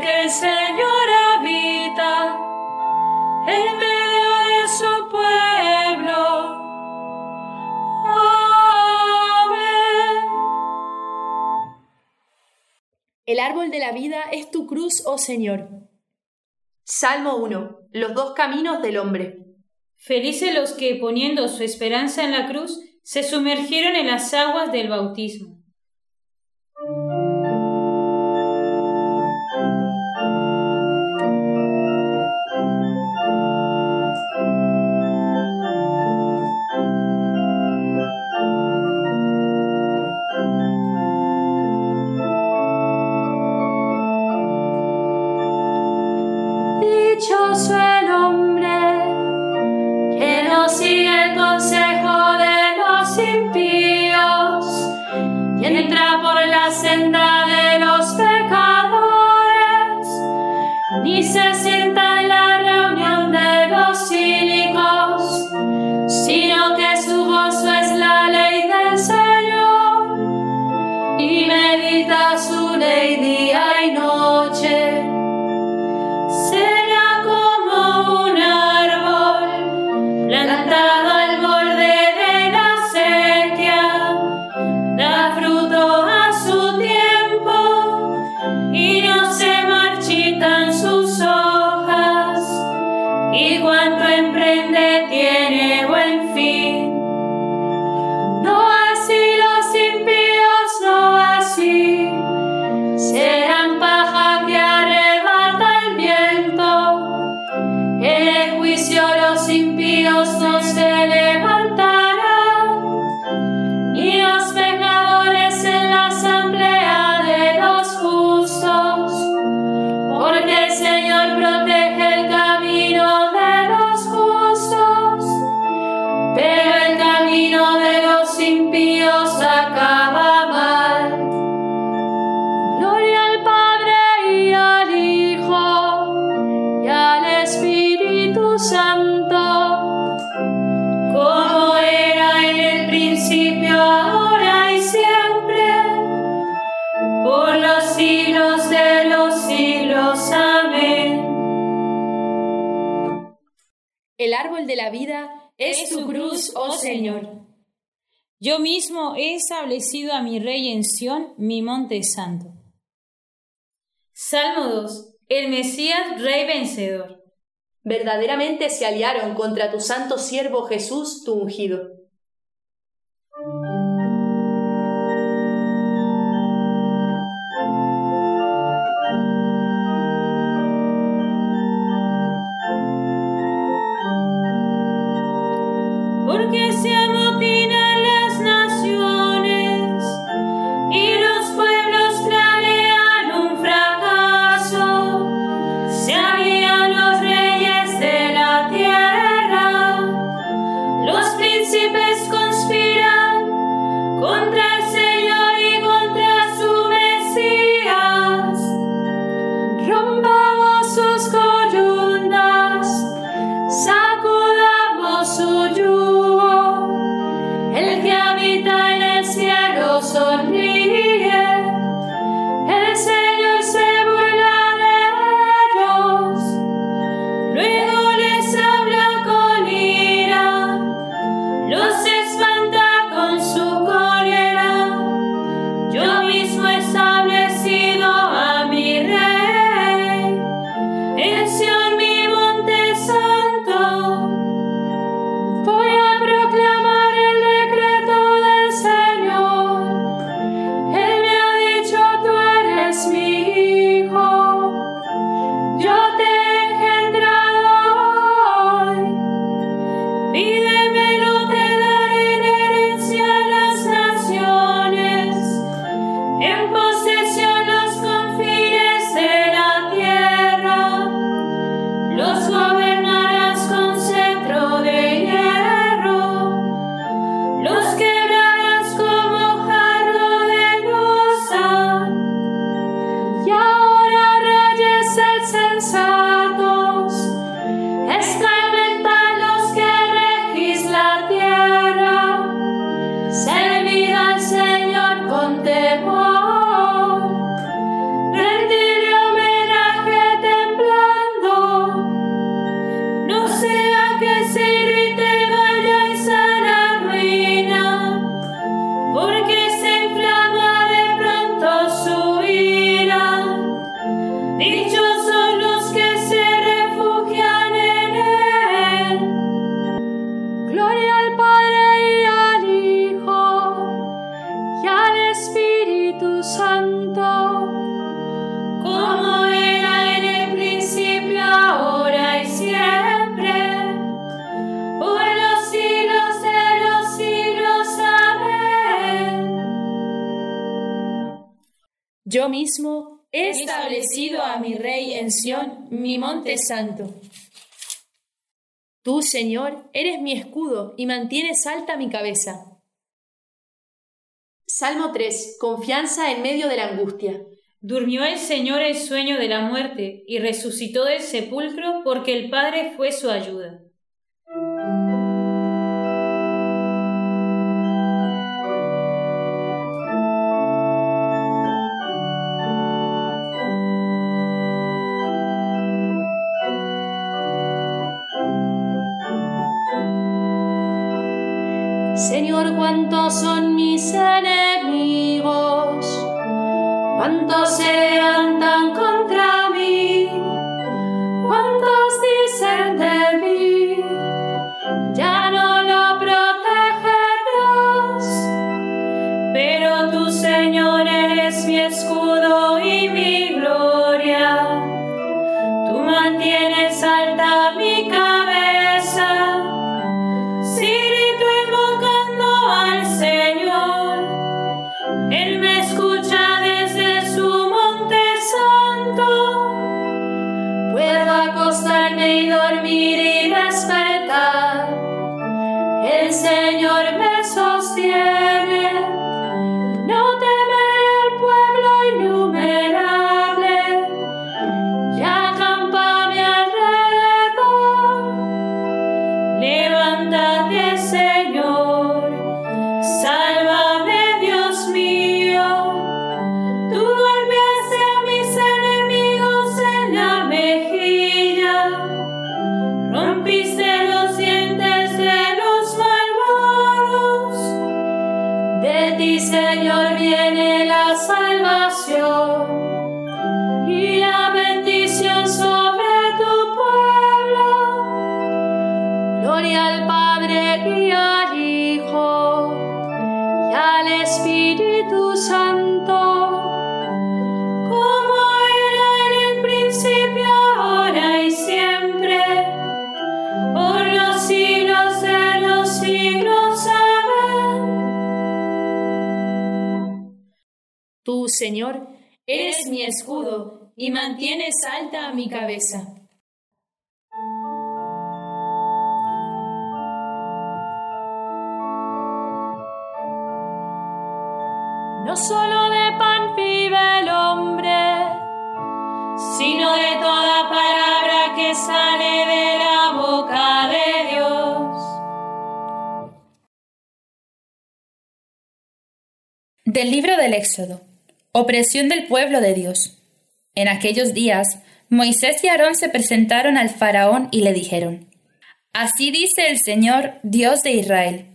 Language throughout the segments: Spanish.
que el Señor habita en medio de su pueblo. Amén. El árbol de la vida es tu cruz, oh Señor. Salmo 1. Los dos caminos del hombre. Felices los que, poniendo su esperanza en la cruz, se sumergieron en las aguas del bautismo. lady I know. Ahora y siempre, por los siglos de los siglos, amén. El árbol de la vida es tu cruz, oh Señor. Yo mismo he establecido a mi rey en Sión, mi monte santo. Salmo 2. El Mesías, rey vencedor. Verdaderamente se aliaron contra tu santo siervo Jesús, tu ungido. Santo. Tú, Señor, eres mi escudo y mantienes alta mi cabeza. Salmo 3. Confianza en medio de la angustia. Durmió el Señor el sueño de la muerte y resucitó del sepulcro porque el Padre fue su ayuda. Señor, eres mi escudo y mantienes alta mi cabeza. No solo de pan vive el hombre, sino de toda palabra que sale de la boca de Dios. Del libro del Éxodo. Opresión del pueblo de Dios. En aquellos días, Moisés y Aarón se presentaron al faraón y le dijeron, Así dice el Señor, Dios de Israel,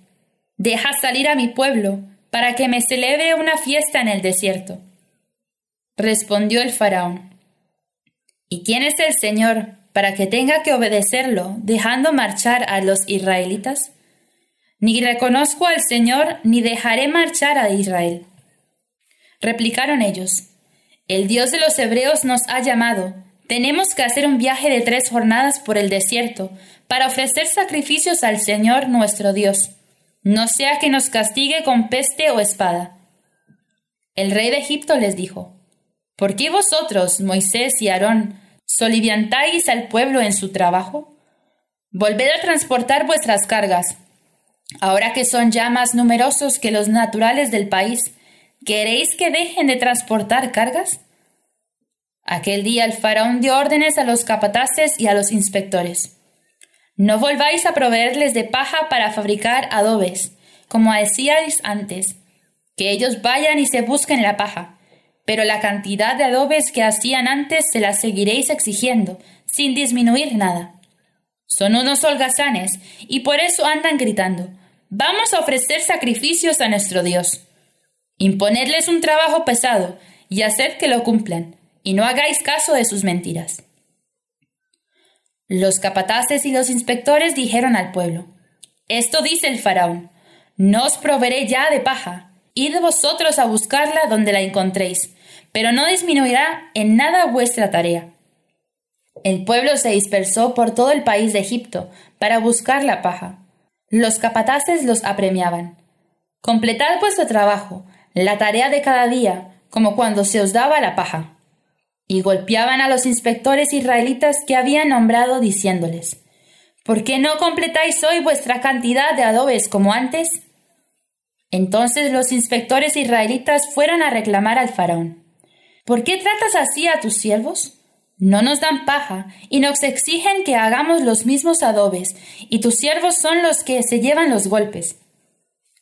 deja salir a mi pueblo para que me celebre una fiesta en el desierto. Respondió el faraón, ¿Y quién es el Señor para que tenga que obedecerlo dejando marchar a los israelitas? Ni reconozco al Señor ni dejaré marchar a Israel. Replicaron ellos, El Dios de los hebreos nos ha llamado. Tenemos que hacer un viaje de tres jornadas por el desierto para ofrecer sacrificios al Señor nuestro Dios, no sea que nos castigue con peste o espada. El rey de Egipto les dijo, ¿Por qué vosotros, Moisés y Aarón, soliviantáis al pueblo en su trabajo? Volved a transportar vuestras cargas. Ahora que son ya más numerosos que los naturales del país, ¿queréis que dejen de transportar cargas? Aquel día el faraón dio órdenes a los capataces y a los inspectores. No volváis a proveerles de paja para fabricar adobes, como decíais antes, que ellos vayan y se busquen la paja, pero la cantidad de adobes que hacían antes se la seguiréis exigiendo, sin disminuir nada. Son unos holgazanes, y por eso andan gritando, vamos a ofrecer sacrificios a nuestro Dios. Imponedles un trabajo pesado, y haced que lo cumplan, y no hagáis caso de sus mentiras. Los capataces y los inspectores dijeron al pueblo, Esto dice el faraón, no os proveeré ya de paja, id vosotros a buscarla donde la encontréis, pero no disminuirá en nada vuestra tarea. El pueblo se dispersó por todo el país de Egipto para buscar la paja. Los capataces los apremiaban. Completad vuestro trabajo, la tarea de cada día, como cuando se os daba la paja. Y golpeaban a los inspectores israelitas que habían nombrado diciéndoles, ¿Por qué no completáis hoy vuestra cantidad de adobes como antes? Entonces los inspectores israelitas fueron a reclamar al faraón. ¿Por qué tratas así a tus siervos? No nos dan paja y nos exigen que hagamos los mismos adobes, y tus siervos son los que se llevan los golpes.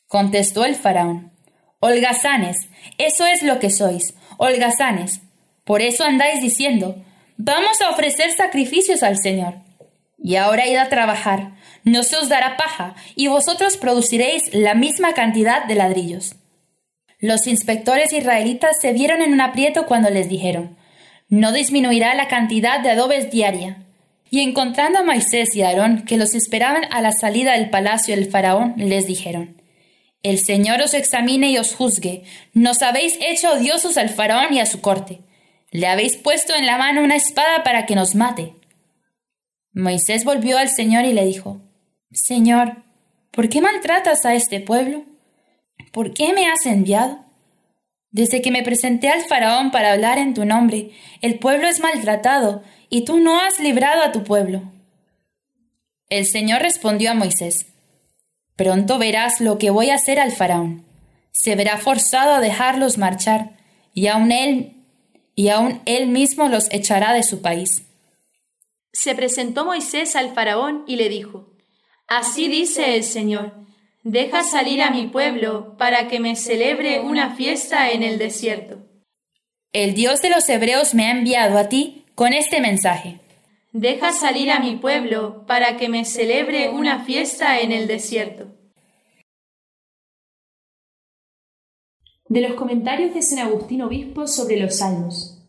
Contestó el faraón. Holgazanes, eso es lo que sois, holgazanes. Por eso andáis diciendo, vamos a ofrecer sacrificios al Señor. Y ahora id a trabajar, no se os dará paja, y vosotros produciréis la misma cantidad de ladrillos. Los inspectores israelitas se vieron en un aprieto cuando les dijeron, no disminuirá la cantidad de adobes diaria. Y encontrando a Moisés y Aarón, que los esperaban a la salida del palacio del faraón, les dijeron, El Señor os examine y os juzgue. Nos habéis hecho odiosos al faraón y a su corte. Le habéis puesto en la mano una espada para que nos mate. Moisés volvió al Señor y le dijo, Señor, ¿por qué maltratas a este pueblo? ¿Por qué me has enviado? Desde que me presenté al faraón para hablar en tu nombre, el pueblo es maltratado, y tú no has librado a tu pueblo. El Señor respondió a Moisés, Pronto verás lo que voy a hacer al faraón. Se verá forzado a dejarlos marchar, y aun él, y aun él mismo los echará de su país. Se presentó Moisés al faraón y le dijo, Así dice el Señor deja salir a mi pueblo para que me celebre una fiesta en el desierto. El Dios de los Hebreos me ha enviado a ti con este mensaje. Deja salir a mi pueblo para que me celebre una fiesta en el desierto. De los comentarios de San Agustín Obispo sobre los Salmos.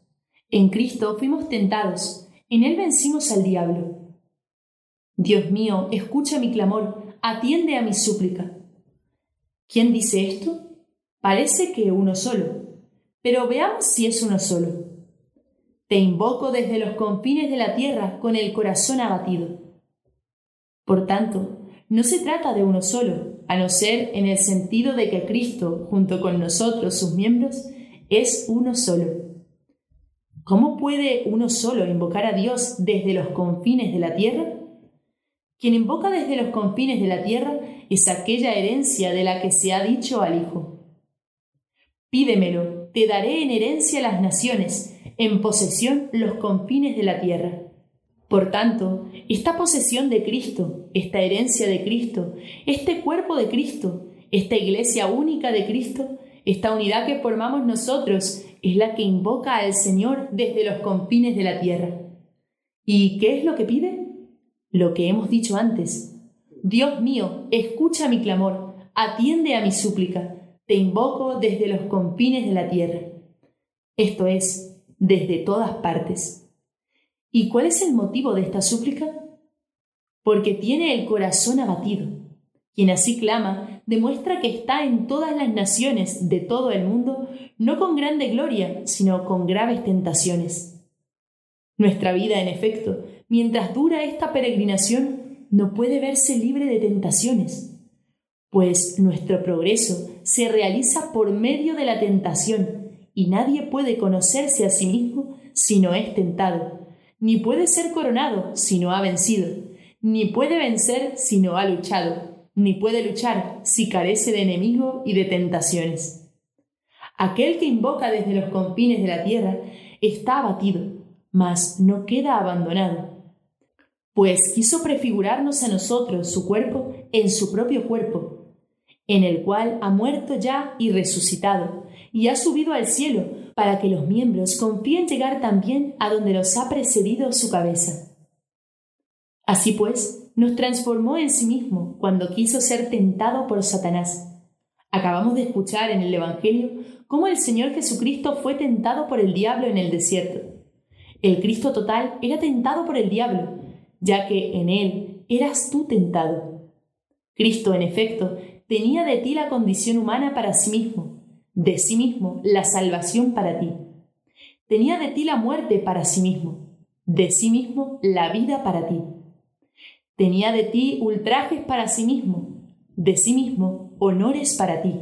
En Cristo fuimos tentados, en Él vencimos al diablo. Dios mío, escucha mi clamor, atiende a mi súplica. ¿Quién dice esto? Parece que uno solo, pero veamos si es uno solo. Te invoco desde los confines de la tierra con el corazón abatido. Por tanto, no se trata de uno solo, a no ser en el sentido de que Cristo, junto con nosotros, sus miembros, es uno solo. ¿Cómo puede uno solo invocar a Dios desde los confines de la tierra? Quien invoca desde los confines de la tierra es aquella herencia de la que se ha dicho al Hijo. Pídemelo, te daré en herencia las naciones, en posesión los confines de la tierra. Por tanto, esta posesión de Cristo, esta herencia de Cristo, este cuerpo de Cristo, esta iglesia única de Cristo, esta unidad que formamos nosotros, es la que invoca al Señor desde los confines de la tierra. ¿Y qué es lo que pide? Lo que hemos dicho antes. Dios mío, escucha mi clamor, atiende a mi súplica, te invoco desde los confines de la tierra. Esto es, desde todas partes. ¿Y cuál es el motivo de esta súplica? Porque tiene el corazón abatido. Quien así clama demuestra que está en todas las naciones de todo el mundo, no con grande gloria, sino con graves tentaciones. Nuestra vida, en efecto, mientras dura esta peregrinación, no puede verse libre de tentaciones, pues nuestro progreso se realiza por medio de la tentación y nadie puede conocerse a sí mismo si no es tentado, ni puede ser coronado si no ha vencido, ni puede vencer si no ha luchado, ni puede luchar si carece de enemigo y de tentaciones. Aquel que invoca desde los confines de la tierra está abatido, mas no queda abandonado. Pues quiso prefigurarnos a nosotros su cuerpo en su propio cuerpo, en el cual ha muerto ya y resucitado, y ha subido al cielo, para que los miembros confíen llegar también a donde los ha precedido su cabeza. Así pues, nos transformó en sí mismo cuando quiso ser tentado por Satanás. Acabamos de escuchar en el Evangelio cómo el Señor Jesucristo fue tentado por el diablo en el desierto. El Cristo total era tentado por el diablo, ya que en él eras tú tentado. Cristo, en efecto, tenía de ti la condición humana para sí mismo, de sí mismo la salvación para ti. Tenía de ti la muerte para sí mismo, de sí mismo la vida para ti. Tenía de ti ultrajes para sí mismo, de sí mismo honores para ti.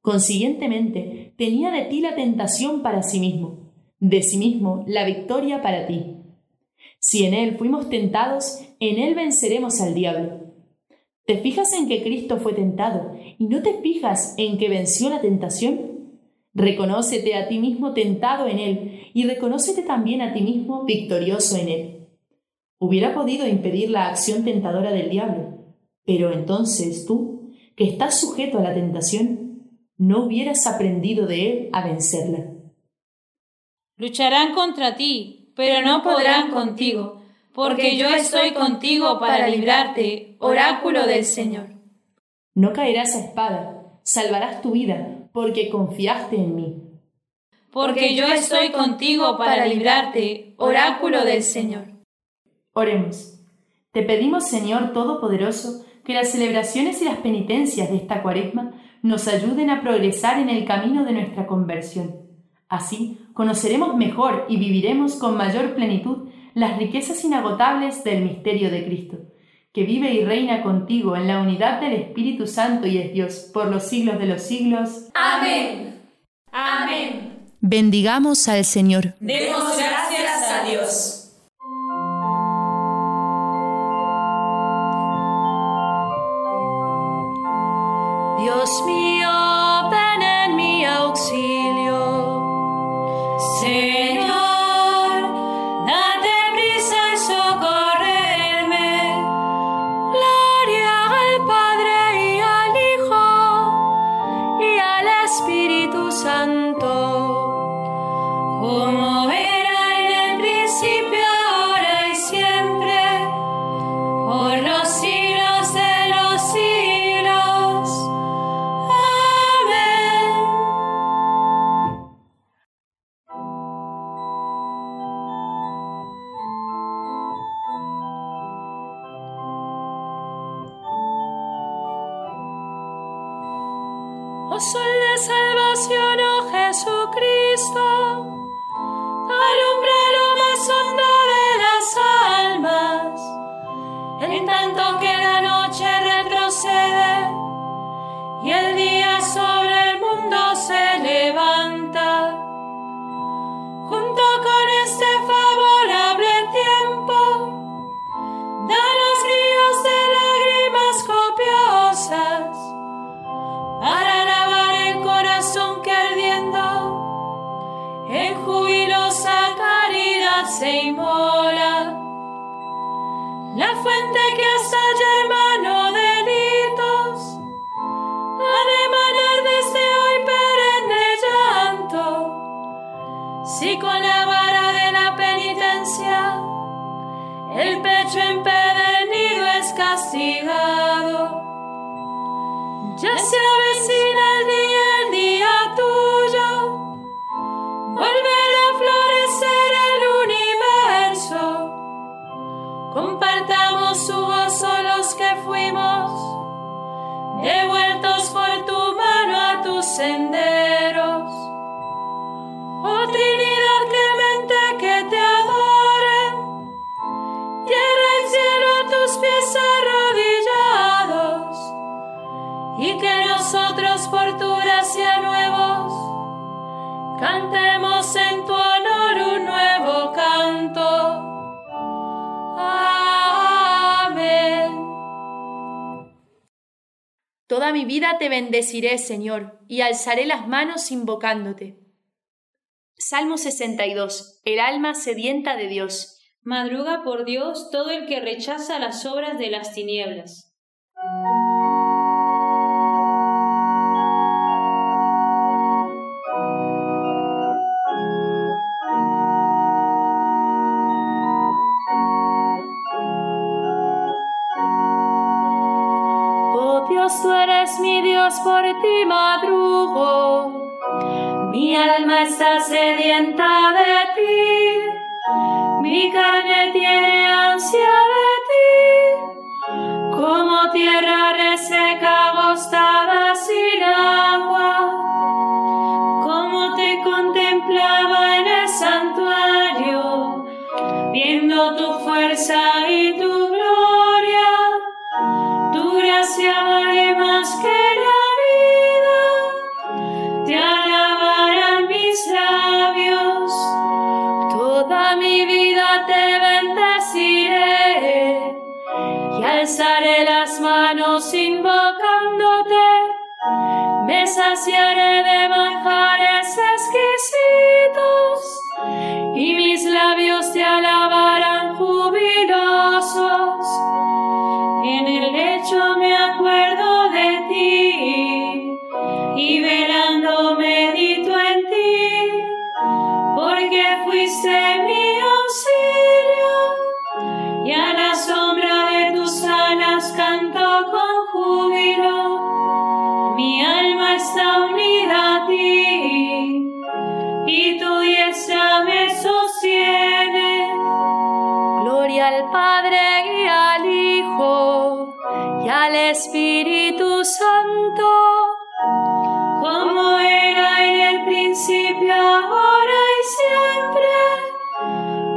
Consiguientemente, tenía de ti la tentación para sí mismo, de sí mismo la victoria para ti. Si en Él fuimos tentados, en Él venceremos al diablo. ¿Te fijas en que Cristo fue tentado y no te fijas en que venció la tentación? Reconócete a ti mismo tentado en Él y reconócete también a ti mismo victorioso en Él. Hubiera podido impedir la acción tentadora del diablo, pero entonces tú, que estás sujeto a la tentación, no hubieras aprendido de Él a vencerla. Lucharán contra ti, pero no podrán contigo porque yo estoy contigo para librarte, oráculo del Señor. No caerás a espada, salvarás tu vida, porque confiaste en mí. Porque yo estoy contigo para librarte, oráculo del Señor. Oremos. Te pedimos, Señor Todopoderoso, que las celebraciones y las penitencias de esta cuaresma nos ayuden a progresar en el camino de nuestra conversión. Así conoceremos mejor y viviremos con mayor plenitud las riquezas inagotables del misterio de Cristo, que vive y reina contigo en la unidad del Espíritu Santo y es Dios por los siglos de los siglos. Amén. Amén. Bendigamos al Señor. Demos gracias a Dios. Dios senderos. Oh Trinidad clemente que te adoren, tierra y cielo a tus pies arrodillados, y que nosotros por tu nuevos cantemos en tu Toda mi vida te bendeciré, Señor, y alzaré las manos invocándote. Salmo 62. El alma sedienta de Dios. Madruga por Dios todo el que rechaza las obras de las tinieblas. mi vida te bendeciré y alzaré las manos invocándote. Me saciaré de manjares exquisitos y mis labios te alabarán jubilosos. En el lecho me acuerdo de ti y velando medito en ti, porque fuiste Espíritu Santo, como era en el principio, ahora y siempre,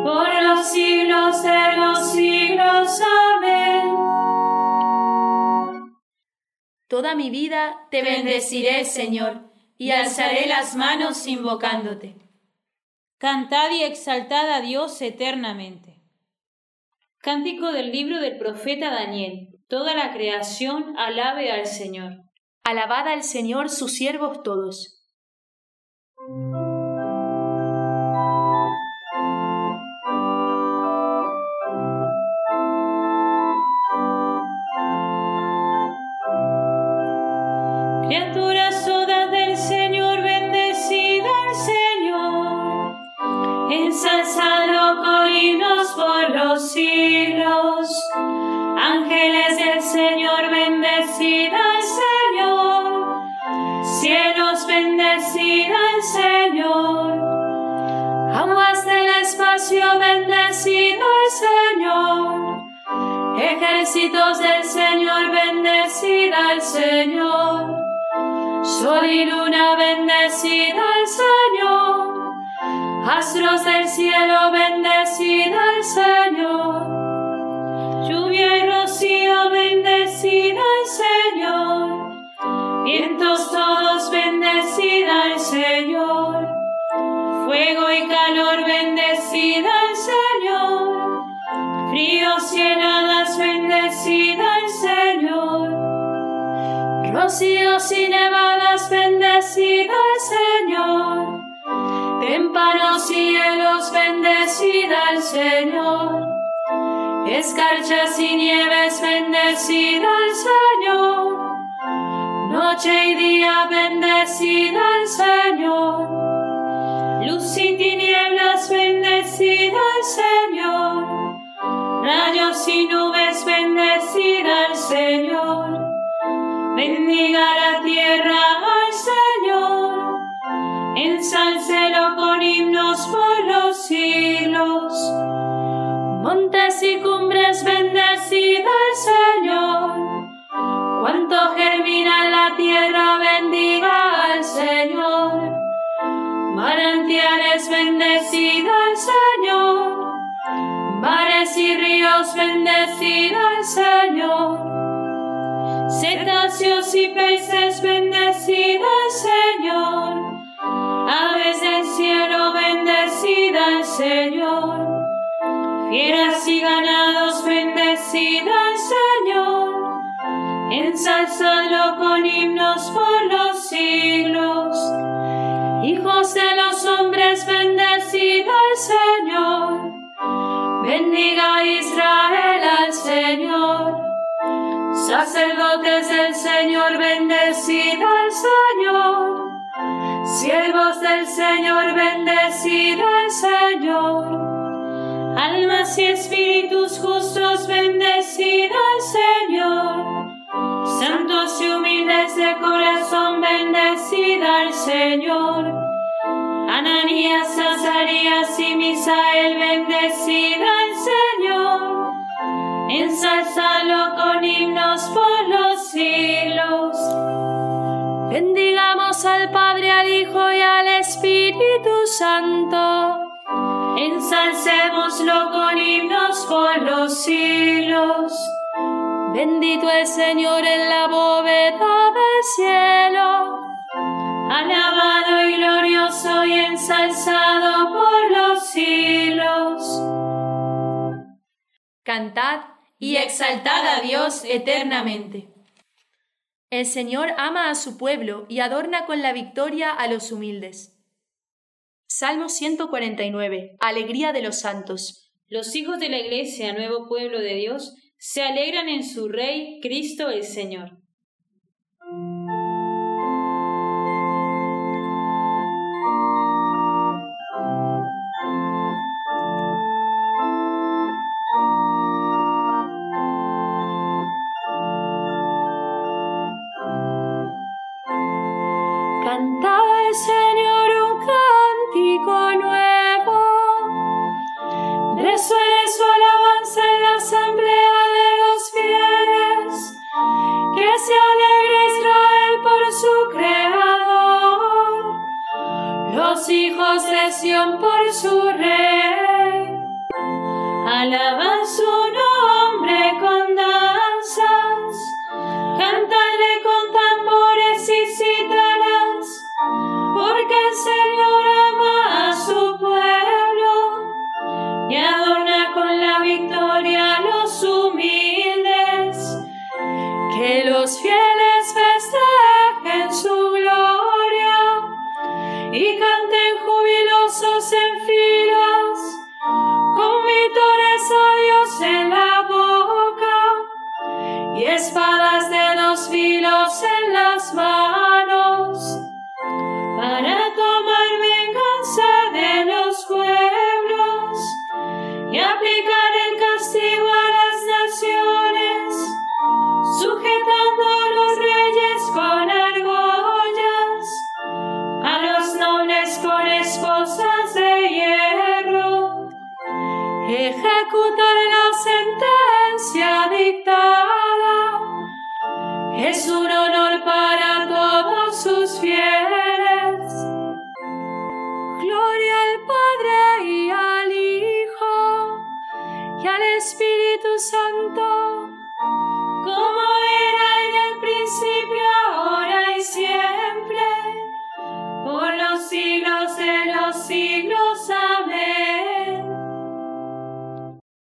por los siglos de los siglos. Amén. Toda mi vida te bendeciré, Señor, y alzaré las manos invocándote. Cantad y exaltad a Dios eternamente. Cántico del libro del profeta Daniel. Toda la creación alabe al Señor. Alabad al Señor sus siervos todos. Ángeles del Señor, bendecida al Señor. Cielos, bendecida al Señor. Aguas del espacio, bendecida al Señor. Ejércitos del Señor, bendecida al Señor. Sol y luna, bendecida al Señor. Astros del cielo, bendecida al Señor lluvia y rocío, bendecida al Señor. Vientos todos, bendecida al Señor. Fuego y calor, bendecida al Señor. Fríos y heladas, bendecida al Señor. Rocíos y nevadas, bendecida al Señor. Témpanos y hielos, bendecida al Señor escarchas y nieves, bendecida al Señor. Noche y día, bendecida al Señor. Luz y tinieblas, bendecida al Señor. Rayos y nubes, bendecida al Señor. Bendiga la tierra al Señor. Ensálcelo con himnos por los siglos montes y cumbres bendecida el Señor. Cuanto germina en la tierra bendiga al Señor. Manantiales bendecida el Señor. Mares y ríos bendecida el Señor. Cetáceos y peces bendecida el Señor. Aves del cielo bendecida el Señor fieras y ganados, bendecida al Señor, ensalzadlo con himnos por los siglos. Hijos de los hombres, bendecida al Señor, bendiga Israel al Señor. Sacerdotes del Señor, bendecida al Señor. Siervos del Señor, bendecida al Señor almas y espíritus justos, bendecida al Señor. Santos y humildes de corazón, bendecida al Señor. Ananías, Azarías y Misael, bendecida al Señor. Ensalzalo con himnos por los siglos. Bendigamos al Padre, al Hijo y al Espíritu Santo ensalcémoslo con himnos por los siglos. Bendito el Señor en la bóveda del cielo, alabado y glorioso y ensalzado por los siglos. Cantad y exaltad a Dios eternamente. El Señor ama a su pueblo y adorna con la victoria a los humildes. Salmo 149. Alegría de los santos. Los hijos de la Iglesia, nuevo pueblo de Dios, se alegran en su Rey, Cristo el Señor. Alaba.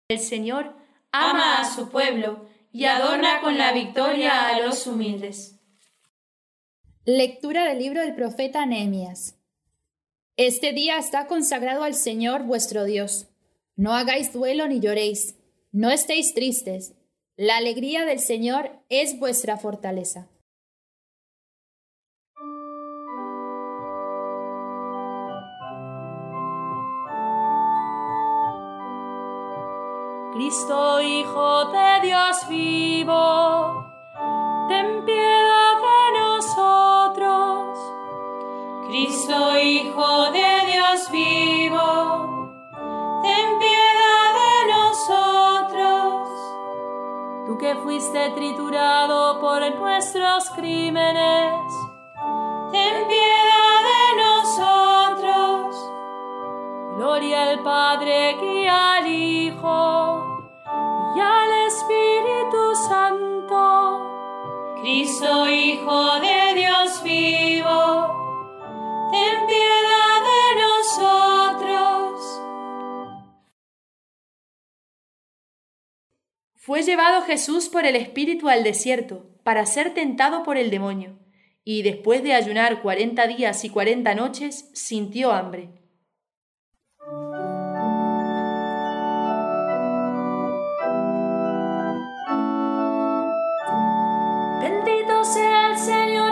El Señor ama a su pueblo y adorna con la victoria a los humildes. Lectura del libro del profeta Nehemías. Este día está consagrado al Señor vuestro Dios. No hagáis duelo ni lloréis, no estéis tristes. La alegría del Señor es vuestra fortaleza. Cristo, Hijo de Dios vivo, ten piedad de nosotros. Cristo, Hijo de Dios vivo, ten piedad Que fuiste triturado por nuestros crímenes, ten piedad de nosotros. Gloria al Padre y al Hijo y al Espíritu Santo. Cristo, Hijo de Fue llevado Jesús por el Espíritu al desierto para ser tentado por el demonio, y después de ayunar cuarenta días y cuarenta noches, sintió hambre. por boca de sus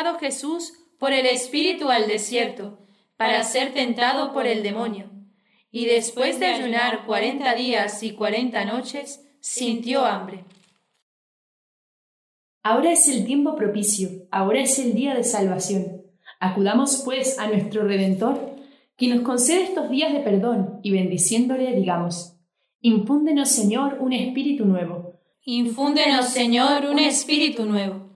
llevado Jesús por el Espíritu al desierto, para ser tentado por el demonio. Y después de ayunar cuarenta días y cuarenta noches, sintió hambre. Ahora es el tiempo propicio, ahora es el día de salvación. Acudamos pues a nuestro Redentor, que nos concede estos días de perdón, y bendiciéndole digamos, Infúndenos Señor un espíritu nuevo. Infúndenos Señor un espíritu nuevo.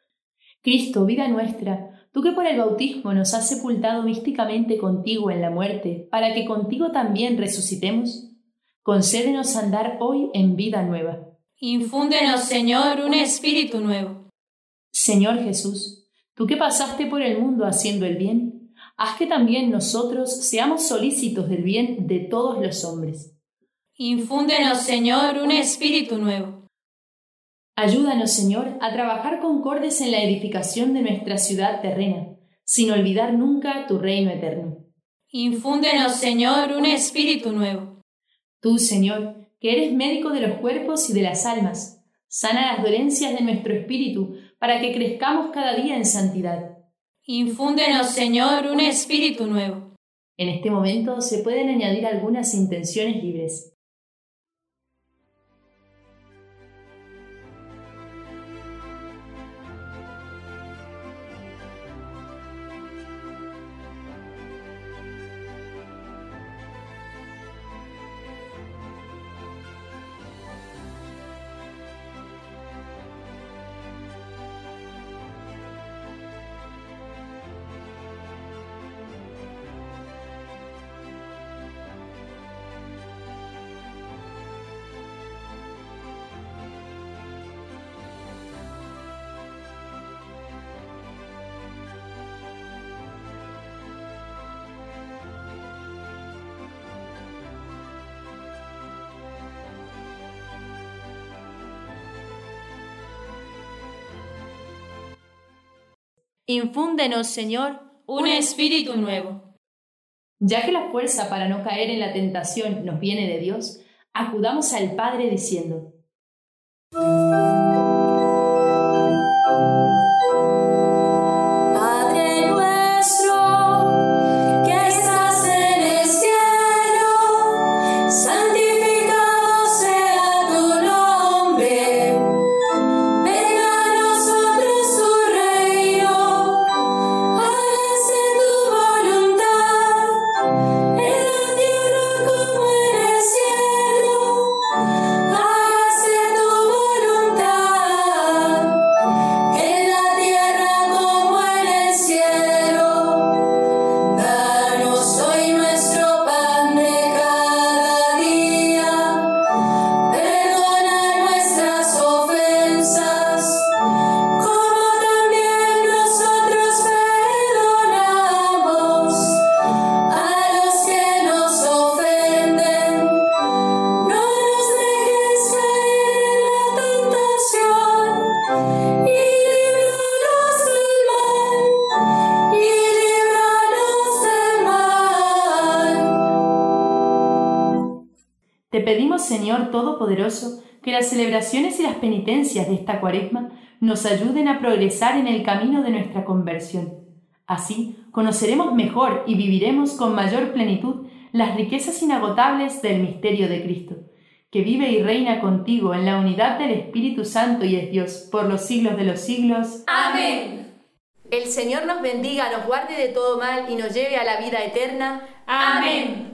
Cristo, vida nuestra, Tú que por el bautismo nos has sepultado místicamente contigo en la muerte, para que contigo también resucitemos, concédenos andar hoy en vida nueva. Infúndenos, Señor, un espíritu nuevo. Señor Jesús, tú que pasaste por el mundo haciendo el bien, haz que también nosotros seamos solícitos del bien de todos los hombres. Infúndenos, Señor, un espíritu nuevo. Ayúdanos, Señor, a trabajar concordes en la edificación de nuestra ciudad terrena, sin olvidar nunca tu reino eterno. Infúndenos, Señor, un espíritu nuevo. Tú, Señor, que eres médico de los cuerpos y de las almas, sana las dolencias de nuestro espíritu, para que crezcamos cada día en santidad. Infúndenos, Señor, un espíritu nuevo. En este momento se pueden añadir algunas intenciones libres. Infúndenos, Señor, un espíritu nuevo. Ya que la fuerza para no caer en la tentación nos viene de Dios, acudamos al Padre diciendo, Todopoderoso, que las celebraciones y las penitencias de esta cuaresma nos ayuden a progresar en el camino de nuestra conversión. Así conoceremos mejor y viviremos con mayor plenitud las riquezas inagotables del misterio de Cristo, que vive y reina contigo en la unidad del Espíritu Santo y es Dios por los siglos de los siglos. Amén. El Señor nos bendiga, nos guarde de todo mal y nos lleve a la vida eterna. Amén.